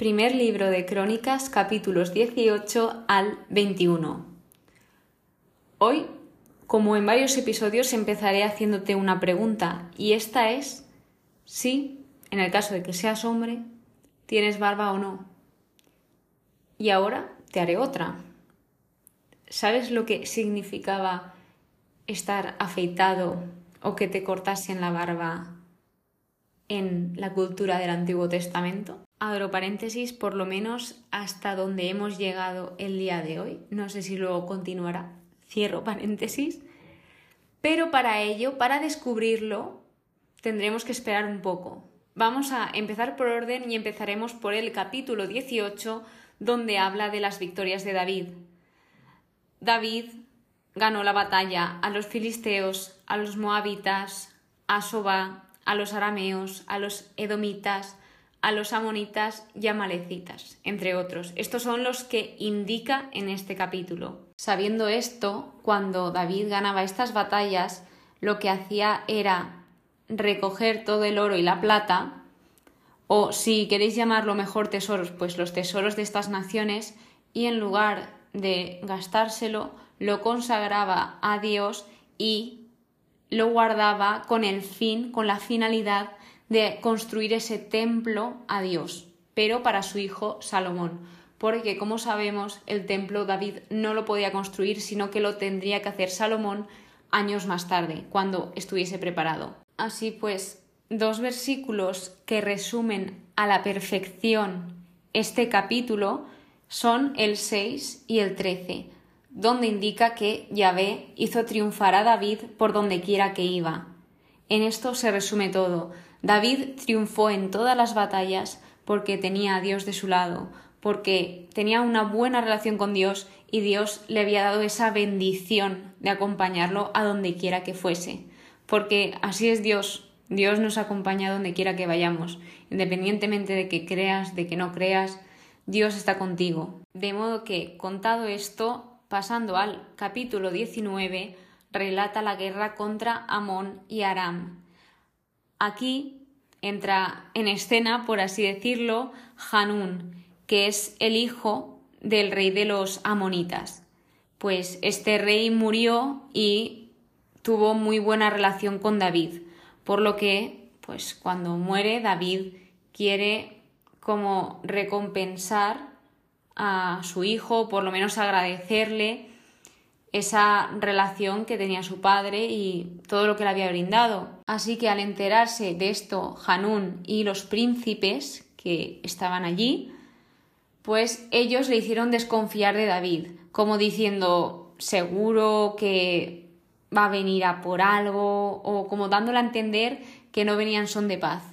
Primer libro de Crónicas, capítulos 18 al 21. Hoy, como en varios episodios, empezaré haciéndote una pregunta, y esta es si, en el caso de que seas hombre, tienes barba o no. Y ahora te haré otra. ¿Sabes lo que significaba estar afeitado o que te cortasen la barba en la cultura del Antiguo Testamento? Abro paréntesis, por lo menos hasta donde hemos llegado el día de hoy. No sé si luego continuará. Cierro paréntesis. Pero para ello, para descubrirlo, tendremos que esperar un poco. Vamos a empezar por orden y empezaremos por el capítulo 18, donde habla de las victorias de David. David ganó la batalla a los filisteos, a los moabitas, a Soba, a los arameos, a los edomitas, a los amonitas y amalecitas, entre otros. Estos son los que indica en este capítulo. Sabiendo esto, cuando David ganaba estas batallas, lo que hacía era recoger todo el oro y la plata, o si queréis llamarlo mejor tesoros, pues los tesoros de estas naciones, y en lugar de gastárselo, lo consagraba a Dios y lo guardaba con el fin, con la finalidad de construir ese templo a Dios, pero para su hijo Salomón, porque como sabemos el templo David no lo podía construir, sino que lo tendría que hacer Salomón años más tarde, cuando estuviese preparado. Así pues, dos versículos que resumen a la perfección este capítulo son el 6 y el 13, donde indica que Yahvé hizo triunfar a David por donde quiera que iba. En esto se resume todo. David triunfó en todas las batallas porque tenía a Dios de su lado, porque tenía una buena relación con Dios y Dios le había dado esa bendición de acompañarlo a donde quiera que fuese. Porque así es Dios. Dios nos acompaña donde quiera que vayamos, independientemente de que creas, de que no creas, Dios está contigo. De modo que, contado esto, pasando al capítulo 19, relata la guerra contra Amón y Aram. Aquí entra en escena, por así decirlo, Hanún, que es el hijo del rey de los amonitas. Pues este rey murió y tuvo muy buena relación con David, por lo que, pues cuando muere, David quiere como recompensar a su hijo, por lo menos agradecerle esa relación que tenía su padre y todo lo que le había brindado. Así que al enterarse de esto, Hanún y los príncipes que estaban allí, pues ellos le hicieron desconfiar de David, como diciendo seguro que va a venir a por algo o como dándole a entender que no venían son de paz.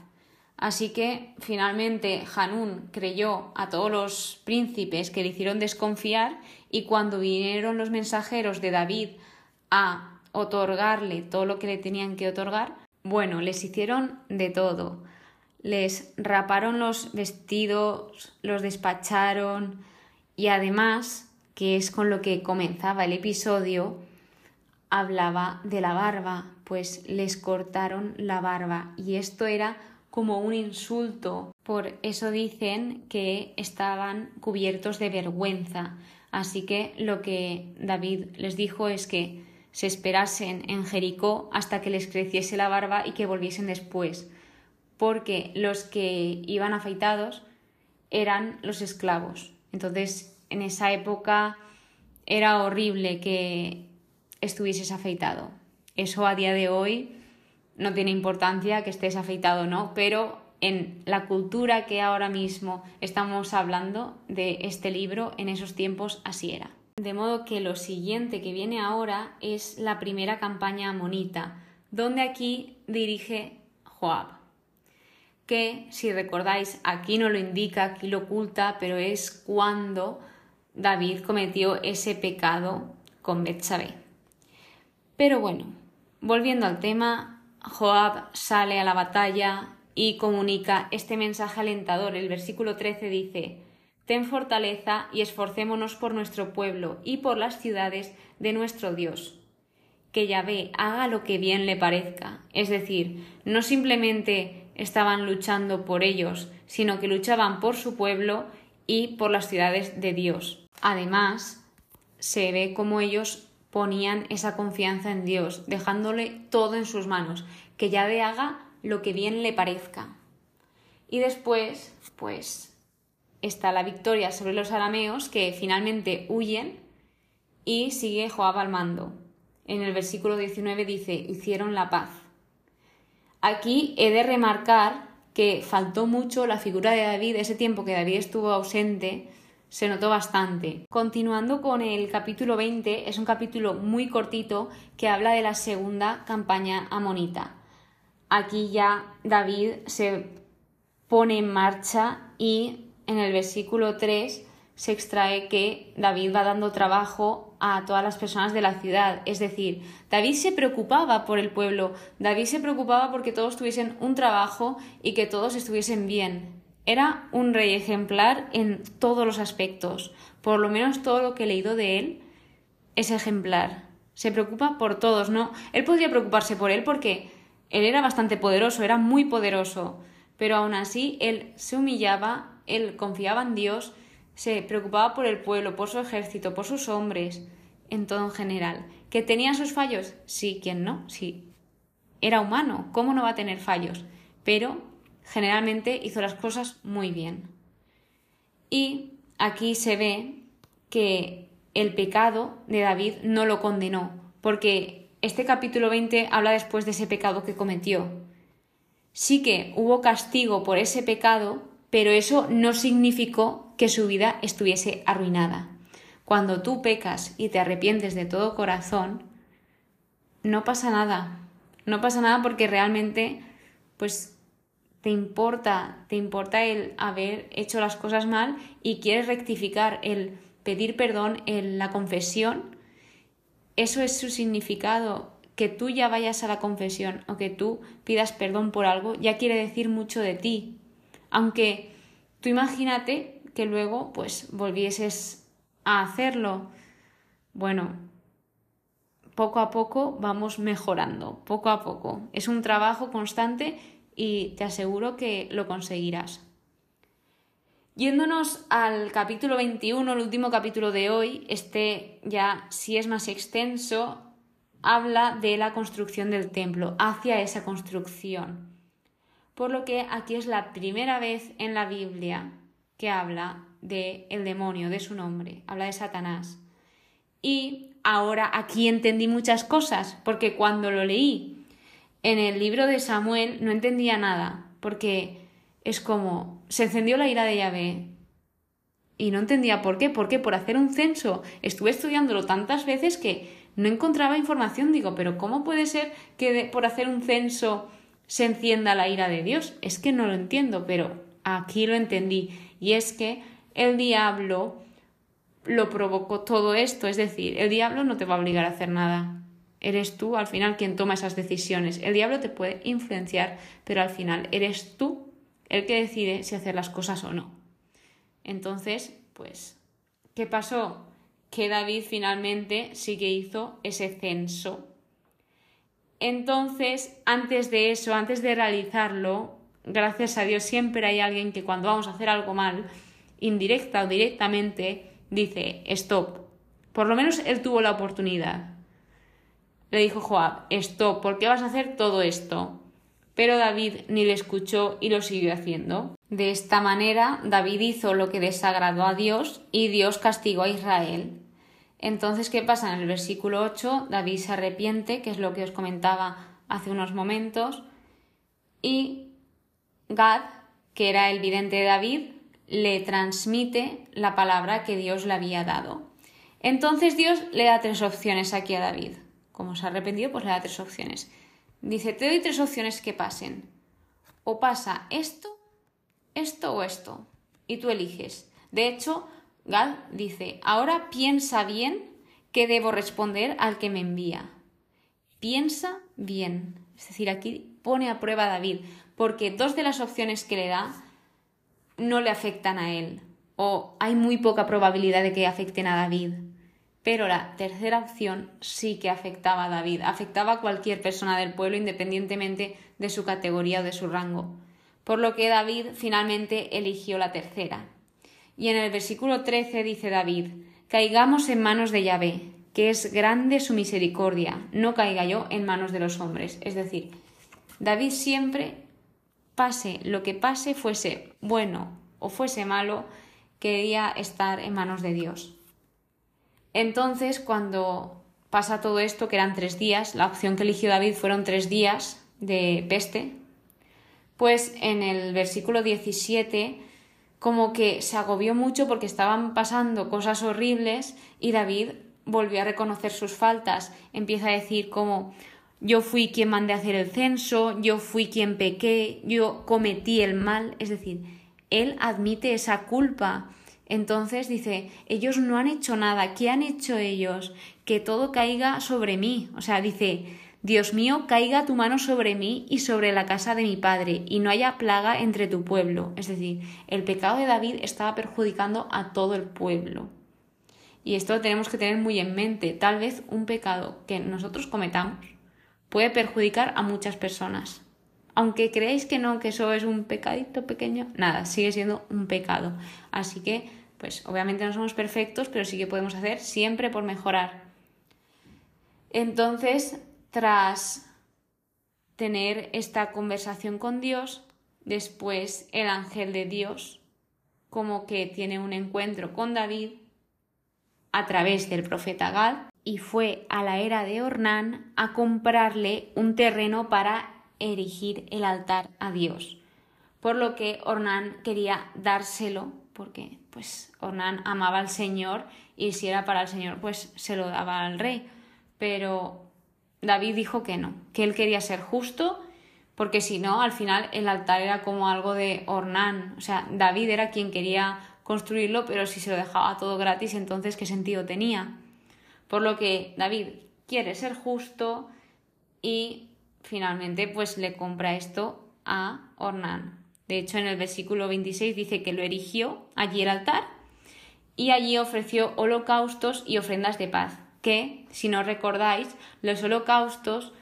Así que finalmente Hanún creyó a todos los príncipes que le hicieron desconfiar y cuando vinieron los mensajeros de David a otorgarle todo lo que le tenían que otorgar, bueno, les hicieron de todo. Les raparon los vestidos, los despacharon y además, que es con lo que comenzaba el episodio, hablaba de la barba, pues les cortaron la barba y esto era como un insulto. Por eso dicen que estaban cubiertos de vergüenza. Así que lo que David les dijo es que se esperasen en Jericó hasta que les creciese la barba y que volviesen después, porque los que iban afeitados eran los esclavos. Entonces, en esa época era horrible que estuvieses afeitado. Eso a día de hoy no tiene importancia que estés afeitado o no, pero en la cultura que ahora mismo estamos hablando de este libro, en esos tiempos así era. De modo que lo siguiente que viene ahora es la primera campaña amonita, donde aquí dirige Joab, que si recordáis aquí no lo indica, aquí lo oculta, pero es cuando David cometió ese pecado con Betsabé. Pero bueno, volviendo al tema, Joab sale a la batalla y comunica este mensaje alentador. El versículo 13 dice Ten fortaleza y esforcémonos por nuestro pueblo y por las ciudades de nuestro Dios. Que Yahvé haga lo que bien le parezca. Es decir, no simplemente estaban luchando por ellos, sino que luchaban por su pueblo y por las ciudades de Dios. Además, se ve como ellos ponían esa confianza en Dios, dejándole todo en sus manos, que ya de haga lo que bien le parezca. Y después, pues, está la victoria sobre los arameos, que finalmente huyen y sigue Joab al mando. En el versículo 19 dice, hicieron la paz. Aquí he de remarcar que faltó mucho la figura de David, ese tiempo que David estuvo ausente, se notó bastante. Continuando con el capítulo 20, es un capítulo muy cortito que habla de la segunda campaña amonita. Aquí ya David se pone en marcha y en el versículo 3 se extrae que David va dando trabajo a todas las personas de la ciudad. Es decir, David se preocupaba por el pueblo, David se preocupaba porque todos tuviesen un trabajo y que todos estuviesen bien. Era un rey ejemplar en todos los aspectos. Por lo menos todo lo que he leído de él es ejemplar. Se preocupa por todos, ¿no? Él podría preocuparse por él porque él era bastante poderoso, era muy poderoso, pero aún así él se humillaba, él confiaba en Dios, se preocupaba por el pueblo, por su ejército, por sus hombres, en todo en general. ¿Que tenía sus fallos? Sí, ¿quién no? Sí. Era humano, ¿cómo no va a tener fallos? Pero generalmente hizo las cosas muy bien. Y aquí se ve que el pecado de David no lo condenó, porque este capítulo 20 habla después de ese pecado que cometió. Sí que hubo castigo por ese pecado, pero eso no significó que su vida estuviese arruinada. Cuando tú pecas y te arrepientes de todo corazón, no pasa nada. No pasa nada porque realmente, pues te importa, te importa el haber hecho las cosas mal y quieres rectificar, el pedir perdón, en la confesión, eso es su significado. Que tú ya vayas a la confesión o que tú pidas perdón por algo ya quiere decir mucho de ti. Aunque tú imagínate que luego pues volvieses a hacerlo. Bueno, poco a poco vamos mejorando, poco a poco. Es un trabajo constante y te aseguro que lo conseguirás. Yéndonos al capítulo 21, el último capítulo de hoy, este ya si es más extenso, habla de la construcción del templo, hacia esa construcción. Por lo que aquí es la primera vez en la Biblia que habla de el demonio, de su nombre, habla de Satanás. Y ahora aquí entendí muchas cosas, porque cuando lo leí en el libro de Samuel no entendía nada, porque es como, se encendió la ira de Yahvé. Y no entendía por qué, por qué, por hacer un censo. Estuve estudiándolo tantas veces que no encontraba información. Digo, pero ¿cómo puede ser que por hacer un censo se encienda la ira de Dios? Es que no lo entiendo, pero aquí lo entendí. Y es que el diablo lo provocó todo esto. Es decir, el diablo no te va a obligar a hacer nada. Eres tú al final quien toma esas decisiones. El diablo te puede influenciar, pero al final eres tú el que decide si hacer las cosas o no. Entonces, pues, ¿qué pasó? Que David finalmente sí que hizo ese censo. Entonces, antes de eso, antes de realizarlo, gracias a Dios siempre hay alguien que cuando vamos a hacer algo mal, indirecta o directamente, dice, stop. Por lo menos él tuvo la oportunidad. Le dijo Joab, esto, ¿por qué vas a hacer todo esto? Pero David ni le escuchó y lo siguió haciendo. De esta manera, David hizo lo que desagradó a Dios y Dios castigó a Israel. Entonces, ¿qué pasa? En el versículo 8, David se arrepiente, que es lo que os comentaba hace unos momentos, y Gad, que era el vidente de David, le transmite la palabra que Dios le había dado. Entonces Dios le da tres opciones aquí a David. Como se ha arrepentido, pues le da tres opciones. Dice, te doy tres opciones que pasen. O pasa esto, esto o esto. Y tú eliges. De hecho, Gal dice, ahora piensa bien que debo responder al que me envía. Piensa bien. Es decir, aquí pone a prueba a David, porque dos de las opciones que le da no le afectan a él, o hay muy poca probabilidad de que afecten a David. Pero la tercera opción sí que afectaba a David, afectaba a cualquier persona del pueblo independientemente de su categoría o de su rango. por lo que David finalmente eligió la tercera. Y en el versículo 13 dice David, caigamos en manos de Yahvé, que es grande su misericordia, no caiga yo en manos de los hombres. Es decir, David siempre, pase lo que pase, fuese bueno o fuese malo, quería estar en manos de Dios. Entonces, cuando pasa todo esto, que eran tres días, la opción que eligió David fueron tres días de peste, pues en el versículo 17 como que se agobió mucho porque estaban pasando cosas horribles y David volvió a reconocer sus faltas. Empieza a decir como yo fui quien mandé hacer el censo, yo fui quien pequé, yo cometí el mal, es decir, él admite esa culpa. Entonces dice, ellos no han hecho nada, ¿qué han hecho ellos? Que todo caiga sobre mí. O sea, dice, Dios mío, caiga tu mano sobre mí y sobre la casa de mi padre, y no haya plaga entre tu pueblo. Es decir, el pecado de David estaba perjudicando a todo el pueblo. Y esto lo tenemos que tener muy en mente. Tal vez un pecado que nosotros cometamos puede perjudicar a muchas personas. Aunque creáis que no, que eso es un pecadito pequeño, nada, sigue siendo un pecado. Así que, pues obviamente no somos perfectos, pero sí que podemos hacer siempre por mejorar. Entonces, tras tener esta conversación con Dios, después el ángel de Dios como que tiene un encuentro con David a través del profeta Gad y fue a la era de Ornán a comprarle un terreno para erigir el altar a Dios. Por lo que Ornán quería dárselo porque pues Ornán amaba al Señor y si era para el Señor pues se lo daba al rey. Pero David dijo que no, que él quería ser justo, porque si no, al final el altar era como algo de Ornán. O sea, David era quien quería construirlo, pero si se lo dejaba todo gratis, entonces ¿qué sentido tenía? Por lo que David quiere ser justo y finalmente pues le compra esto a Ornán. De hecho, en el versículo 26 dice que lo erigió allí el altar y allí ofreció holocaustos y ofrendas de paz que, si no recordáis, los holocaustos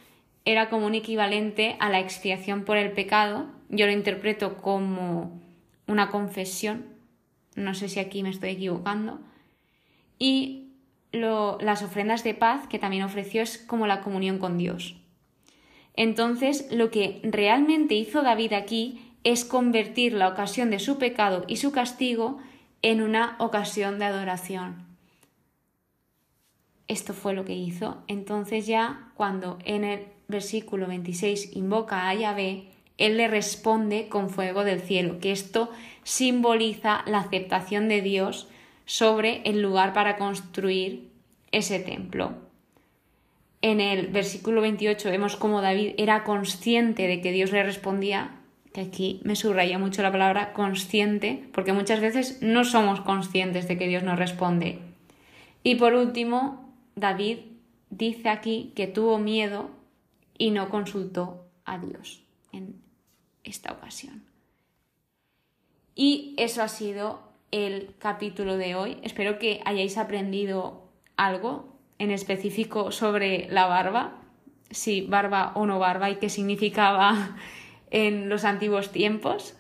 era como un equivalente a la expiación por el pecado. Yo lo interpreto como una confesión. No sé si aquí me estoy equivocando. Y las ofrendas de paz que también ofreció es como la comunión con Dios. Entonces, lo que realmente hizo David aquí es convertir la ocasión de su pecado y su castigo en una ocasión de adoración esto fue lo que hizo. Entonces ya cuando en el versículo 26 invoca a Yahvé, él le responde con fuego del cielo, que esto simboliza la aceptación de Dios sobre el lugar para construir ese templo. En el versículo 28 vemos cómo David era consciente de que Dios le respondía, que aquí me subraya mucho la palabra consciente, porque muchas veces no somos conscientes de que Dios nos responde. Y por último, David dice aquí que tuvo miedo y no consultó a Dios en esta ocasión. Y eso ha sido el capítulo de hoy. Espero que hayáis aprendido algo en específico sobre la barba, si barba o no barba y qué significaba en los antiguos tiempos.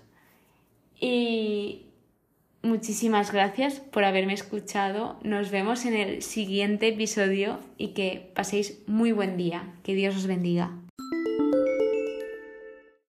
Y Muchísimas gracias por haberme escuchado. Nos vemos en el siguiente episodio y que paséis muy buen día. Que Dios os bendiga.